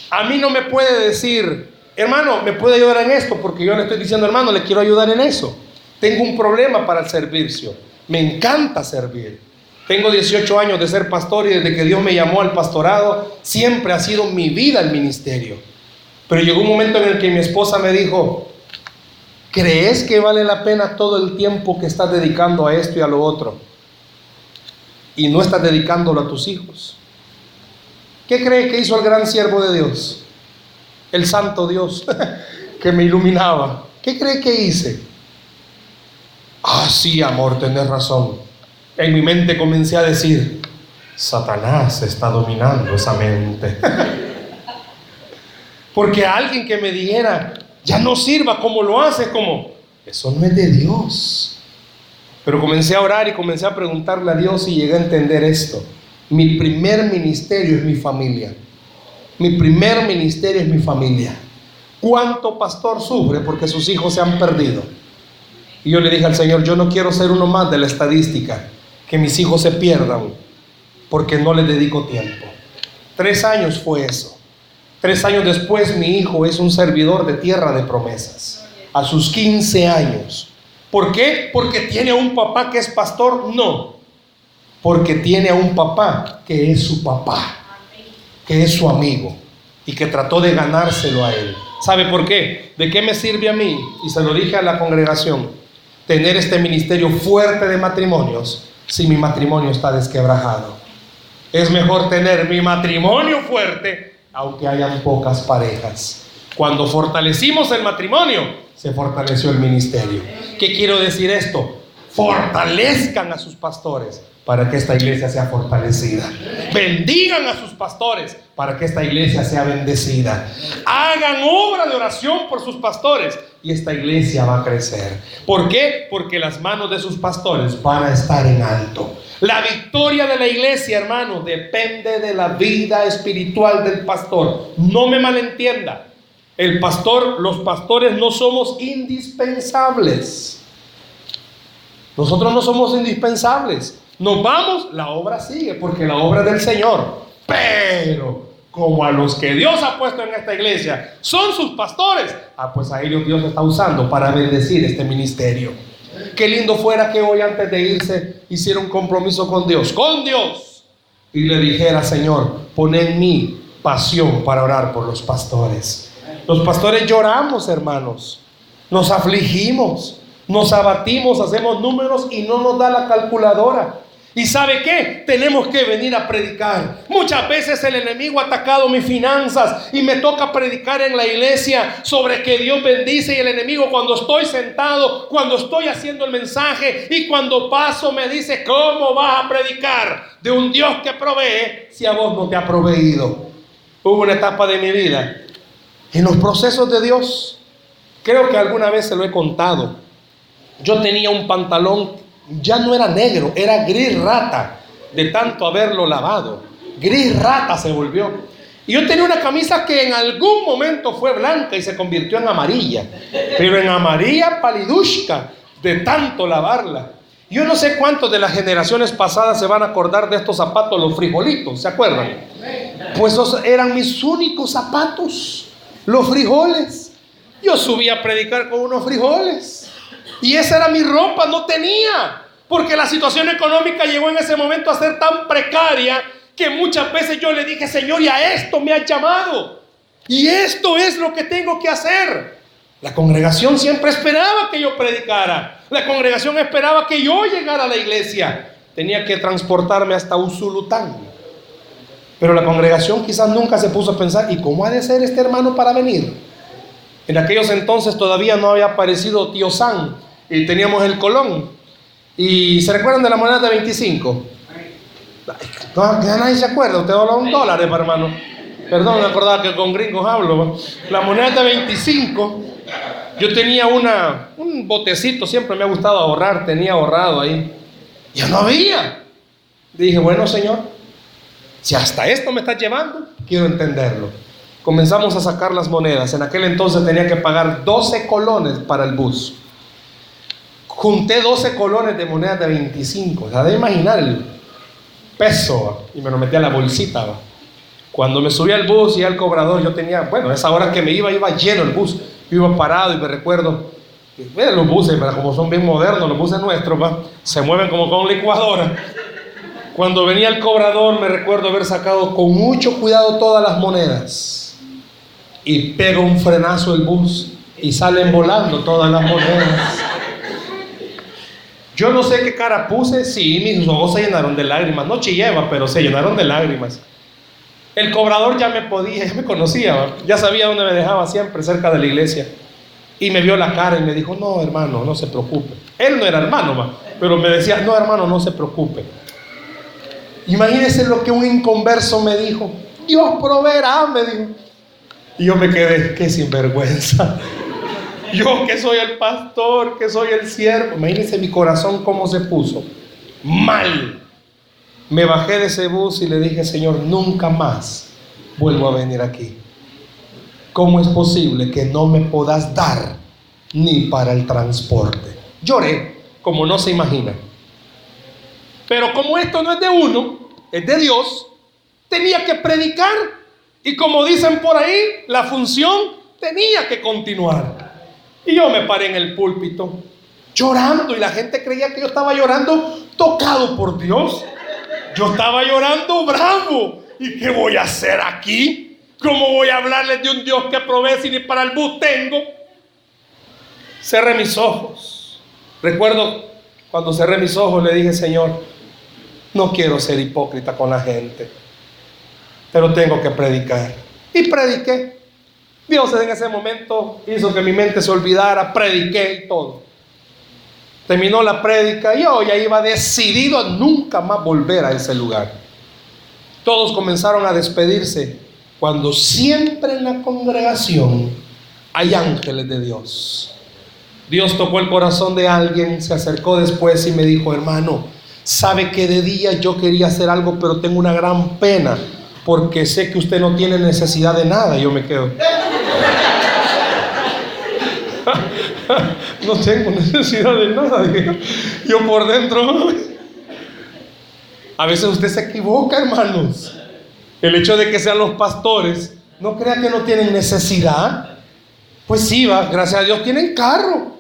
S2: a mí no me puede decir, hermano, me puede ayudar en esto, porque yo le estoy diciendo, hermano, le quiero ayudar en eso. Tengo un problema para el servicio. Me encanta servir. Tengo 18 años de ser pastor y desde que Dios me llamó al pastorado, siempre ha sido mi vida el ministerio. Pero llegó un momento en el que mi esposa me dijo, ¿crees que vale la pena todo el tiempo que estás dedicando a esto y a lo otro? Y no estás dedicándolo a tus hijos. ¿Qué cree que hizo el gran siervo de Dios? El santo Dios que me iluminaba. ¿Qué cree que hice? Ah, sí, amor, tenés razón. En mi mente comencé a decir, Satanás está dominando esa mente. Porque alguien que me dijera, ya no sirva como lo hace, como, eso no es de Dios. Pero comencé a orar y comencé a preguntarle a Dios y llegué a entender esto. Mi primer ministerio es mi familia. Mi primer ministerio es mi familia. ¿Cuánto pastor sufre porque sus hijos se han perdido? Y yo le dije al Señor, yo no quiero ser uno más de la estadística, que mis hijos se pierdan porque no les dedico tiempo. Tres años fue eso. Tres años después mi hijo es un servidor de tierra de promesas. A sus 15 años. ¿Por qué? Porque tiene a un papá que es pastor. No. Porque tiene a un papá que es su papá. Que es su amigo. Y que trató de ganárselo a él. ¿Sabe por qué? ¿De qué me sirve a mí? Y se lo dije a la congregación. Tener este ministerio fuerte de matrimonios si mi matrimonio está desquebrajado. Es mejor tener mi matrimonio fuerte aunque hayan pocas parejas. Cuando fortalecimos el matrimonio, se fortaleció el ministerio. ¿Qué quiero decir esto? Fortalezcan a sus pastores para que esta iglesia sea fortalecida. Bendigan a sus pastores para que esta iglesia sea bendecida. Hagan obra de oración por sus pastores y esta iglesia va a crecer. ¿Por qué? Porque las manos de sus pastores van a estar en alto. La victoria de la iglesia, hermano, depende de la vida espiritual del pastor. No me malentienda. El pastor, los pastores no somos indispensables. Nosotros no somos indispensables. Nos vamos, la obra sigue, porque la obra es del Señor. Pero como a los que Dios ha puesto en esta iglesia son sus pastores, ah, pues a ellos Dios está usando para bendecir este ministerio. Qué lindo fuera que hoy antes de irse hiciera un compromiso con Dios, con Dios, y le dijera, Señor, pon en mí pasión para orar por los pastores. Los pastores lloramos, hermanos, nos afligimos, nos abatimos, hacemos números y no nos da la calculadora. ¿Y sabe qué? Tenemos que venir a predicar. Muchas veces el enemigo ha atacado mis finanzas y me toca predicar en la iglesia sobre que Dios bendice y el enemigo cuando estoy sentado, cuando estoy haciendo el mensaje y cuando paso me dice, ¿cómo vas a predicar de un Dios que provee si a vos no te ha proveído? Hubo una etapa de mi vida en los procesos de Dios. Creo que alguna vez se lo he contado. Yo tenía un pantalón ya no era negro, era gris rata, de tanto haberlo lavado. Gris rata se volvió. Y yo tenía una camisa que en algún momento fue blanca y se convirtió en amarilla, pero en amarilla palidushka, de tanto lavarla. Yo no sé cuántos de las generaciones pasadas se van a acordar de estos zapatos, los frijolitos, ¿se acuerdan? Pues esos eran mis únicos zapatos, los frijoles. Yo subí a predicar con unos frijoles. Y esa era mi ropa, no tenía. Porque la situación económica llegó en ese momento a ser tan precaria que muchas veces yo le dije, Señor, y a esto me ha llamado. Y esto es lo que tengo que hacer. La congregación siempre esperaba que yo predicara. La congregación esperaba que yo llegara a la iglesia. Tenía que transportarme hasta Usulután. Pero la congregación quizás nunca se puso a pensar, ¿y cómo ha de ser este hermano para venir? En aquellos entonces todavía no había aparecido Tío San, y teníamos el colón. ¿Y se recuerdan de la moneda de 25? No, ya nadie se acuerda, usted habla un dólar, eh, hermano. Perdón, me acordaba que con gringos hablo. La moneda de 25, yo tenía una, un botecito, siempre me ha gustado ahorrar, tenía ahorrado ahí. Ya no había. Dije, bueno, Señor, si hasta esto me estás llevando, quiero entenderlo. Comenzamos a sacar las monedas. En aquel entonces tenía que pagar 12 colones para el bus junté 12 colones de monedas de 25. O sea, de imaginar el peso y me lo metí a la bolsita. Cuando me subí al bus y al cobrador, yo tenía, bueno, esa hora que me iba, iba lleno el bus. Yo iba parado y me recuerdo, miren los buses, como son bien modernos, los buses nuestros, se mueven como con licuadora. Cuando venía el cobrador, me recuerdo haber sacado con mucho cuidado todas las monedas. Y pego un frenazo el bus y salen volando todas las monedas. Yo no sé qué cara puse, sí, mis ojos se llenaron de lágrimas, no chilleba, pero se llenaron de lágrimas. El cobrador ya me podía, ya me conocía, ya sabía dónde me dejaba siempre, cerca de la iglesia. Y me vio la cara y me dijo, no, hermano, no se preocupe. Él no era hermano, pero me decía, no, hermano, no se preocupe. Imagínese lo que un inconverso me dijo. Dios proveerá, me dijo. Y yo me quedé, qué sinvergüenza. Yo que soy el pastor, que soy el siervo. Imagínense mi corazón cómo se puso. Mal. Me bajé de ese bus y le dije, Señor, nunca más vuelvo a venir aquí. ¿Cómo es posible que no me puedas dar ni para el transporte? Lloré, como no se imagina. Pero como esto no es de uno, es de Dios, tenía que predicar. Y como dicen por ahí, la función tenía que continuar. Y yo me paré en el púlpito llorando y la gente creía que yo estaba llorando tocado por Dios. Yo estaba llorando bravo. ¿Y qué voy a hacer aquí? ¿Cómo voy a hablarles de un Dios que provee si ni para el bus tengo? Cerré mis ojos. Recuerdo cuando cerré mis ojos le dije, Señor, no quiero ser hipócrita con la gente, pero tengo que predicar. Y prediqué. Dios en ese momento hizo que mi mente se olvidara, prediqué y todo. Terminó la prédica y yo ya iba decidido a nunca más volver a ese lugar. Todos comenzaron a despedirse cuando siempre en la congregación hay ángeles de Dios. Dios tocó el corazón de alguien, se acercó después y me dijo, hermano, sabe que de día yo quería hacer algo, pero tengo una gran pena, porque sé que usted no tiene necesidad de nada. Yo me quedo. no tengo necesidad de nada. Yo por dentro. A veces usted se equivoca, hermanos. El hecho de que sean los pastores, no crea que no tienen necesidad. Pues sí, va, gracias a Dios tienen carro.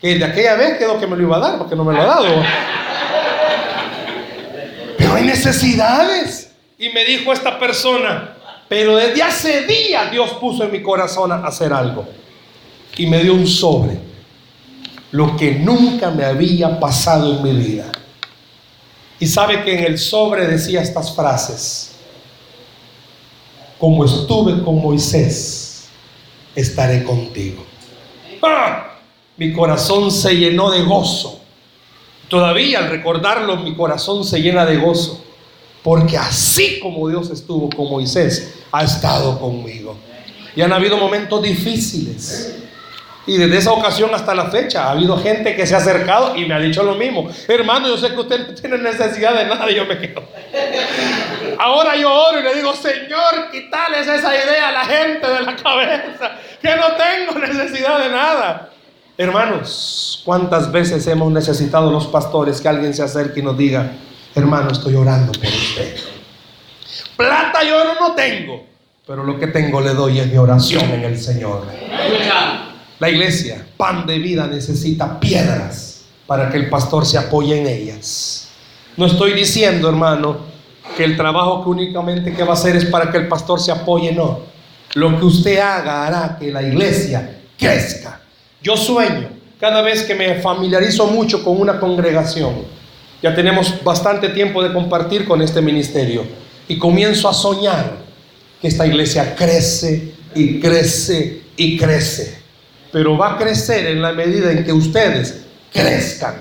S2: Que de aquella vez quedó que me lo iba a dar, porque no me lo ha dado. Pero hay necesidades. Y me dijo esta persona, pero desde hace días Dios puso en mi corazón a hacer algo. Y me dio un sobre. Lo que nunca me había pasado en mi vida. Y sabe que en el sobre decía estas frases. Como estuve con Moisés, estaré contigo. ¡Ah! mi corazón se llenó de gozo. Todavía al recordarlo, mi corazón se llena de gozo. Porque así como Dios estuvo con Moisés, ha estado conmigo. Y han habido momentos difíciles. Y desde esa ocasión hasta la fecha ha habido gente que se ha acercado y me ha dicho lo mismo. Hermano, yo sé que usted no tiene necesidad de nada yo me quedo. Ahora yo oro y le digo, Señor, quítales esa idea a la gente de la cabeza, que no tengo necesidad de nada. Hermanos, ¿cuántas veces hemos necesitado los pastores que alguien se acerque y nos diga, hermano, estoy orando por usted? Plata y oro no tengo, pero lo que tengo le doy es mi oración en el Señor. La iglesia, pan de vida, necesita piedras para que el pastor se apoye en ellas. No estoy diciendo, hermano, que el trabajo que únicamente que va a hacer es para que el pastor se apoye, no. Lo que usted haga hará que la iglesia crezca. Yo sueño cada vez que me familiarizo mucho con una congregación. Ya tenemos bastante tiempo de compartir con este ministerio y comienzo a soñar que esta iglesia crece y crece y crece. Pero va a crecer en la medida en que ustedes crezcan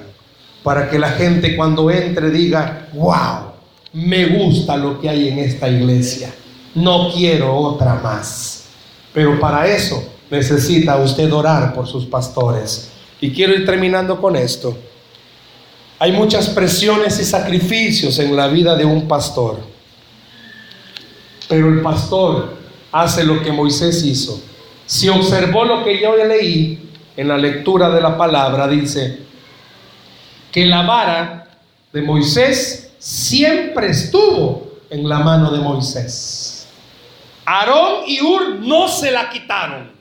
S2: para que la gente cuando entre diga, wow, me gusta lo que hay en esta iglesia. No quiero otra más. Pero para eso necesita usted orar por sus pastores. Y quiero ir terminando con esto. Hay muchas presiones y sacrificios en la vida de un pastor. Pero el pastor hace lo que Moisés hizo. Si observó lo que yo leí en la lectura de la palabra, dice que la vara de Moisés siempre estuvo en la mano de Moisés. Aarón y Ur no se la quitaron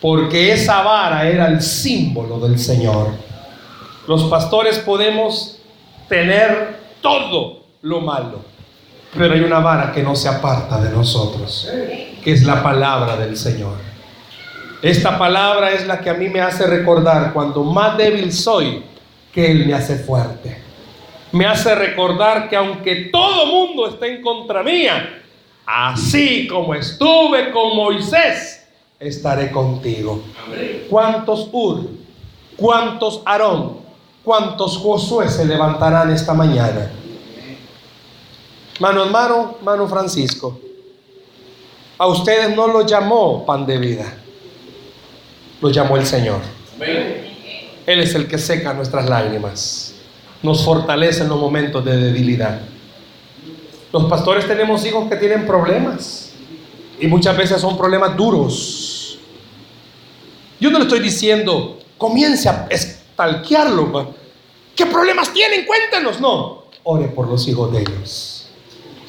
S2: porque esa vara era el símbolo del Señor. Los pastores podemos tener todo lo malo, pero hay una vara que no se aparta de nosotros, que es la palabra del Señor. Esta palabra es la que a mí me hace recordar cuando más débil soy, que Él me hace fuerte. Me hace recordar que aunque todo mundo esté en contra mía, así como estuve con Moisés, estaré contigo. ¿Cuántos Ur, cuántos Aarón, cuántos Josué se levantarán esta mañana? Mano hermano, mano Francisco, a ustedes no lo llamó pan de vida, lo llamó el Señor. Él es el que seca nuestras lágrimas, nos fortalece en los momentos de debilidad. Los pastores tenemos hijos que tienen problemas y muchas veces son problemas duros. Yo no le estoy diciendo, comience a estalquearlo. ¿Qué problemas tienen? Cuéntenos. No. Ore por los hijos de ellos.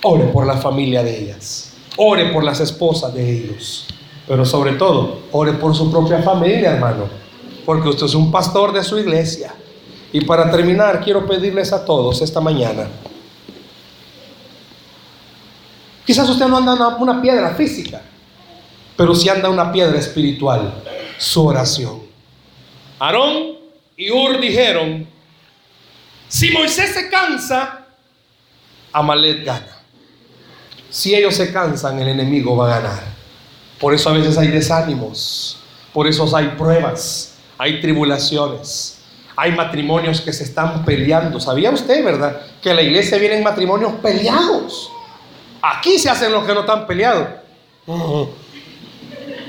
S2: Ore por la familia de ellas. Ore por las esposas de ellos. Pero sobre todo, ore por su propia familia, hermano. Porque usted es un pastor de su iglesia. Y para terminar, quiero pedirles a todos esta mañana Quizás usted no anda una, piedra física, pero sí anda una piedra espiritual, su oración. Aarón y Ur dijeron, si Moisés se cansa, Amalek gana. Si ellos se cansan, el enemigo va a ganar. Por eso a veces hay desánimos, por eso hay pruebas, hay tribulaciones, hay matrimonios que se están peleando. ¿Sabía usted, verdad? Que a la iglesia vienen matrimonios peleados. Aquí se hacen los que no están peleados.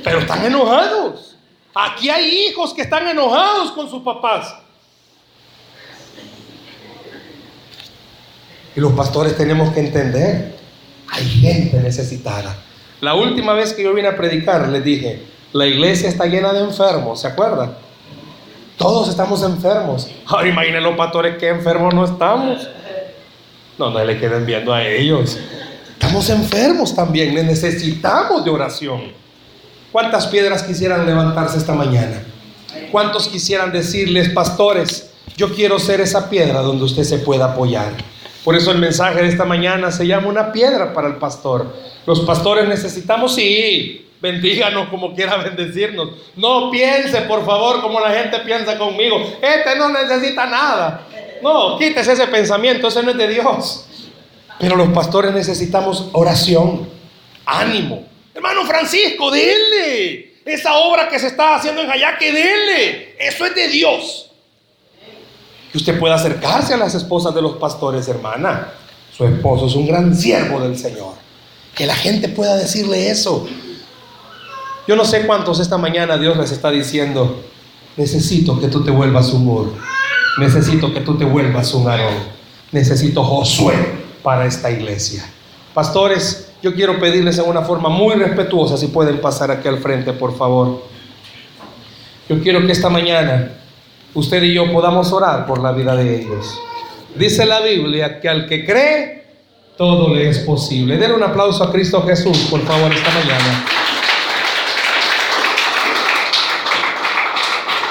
S2: Pero están enojados. Aquí hay hijos que están enojados con sus papás. Y los pastores tenemos que entender, hay gente necesitada. La última vez que yo vine a predicar, les dije, la iglesia está llena de enfermos, ¿se acuerdan? Todos estamos enfermos. Ahora imaginen los pastores que enfermos no estamos. No, no le queden viendo a ellos. Estamos enfermos también, necesitamos de oración. ¿Cuántas piedras quisieran levantarse esta mañana? ¿Cuántos quisieran decirles, pastores, yo quiero ser esa piedra donde usted se pueda apoyar? Por eso el mensaje de esta mañana se llama una piedra para el pastor. Los pastores necesitamos, sí, bendíganos como quiera bendecirnos. No piense, por favor, como la gente piensa conmigo. Este no necesita nada. No, quítese ese pensamiento, ese no es de Dios. Pero los pastores necesitamos oración, ánimo. Hermano Francisco, denle. Esa obra que se está haciendo en Jayaque, denle. Eso es de Dios. Que usted pueda acercarse a las esposas de los pastores, hermana. Su esposo es un gran siervo del Señor. Que la gente pueda decirle eso. Yo no sé cuántos esta mañana Dios les está diciendo, necesito que tú te vuelvas un Ur. Necesito que tú te vuelvas un Aarón. Necesito Josué para esta iglesia. Pastores, yo quiero pedirles en una forma muy respetuosa si pueden pasar aquí al frente, por favor. Yo quiero que esta mañana usted y yo podamos orar por la vida de ellos. Dice la Biblia que al que cree, todo le es posible. Den un aplauso a Cristo Jesús, por favor, esta mañana.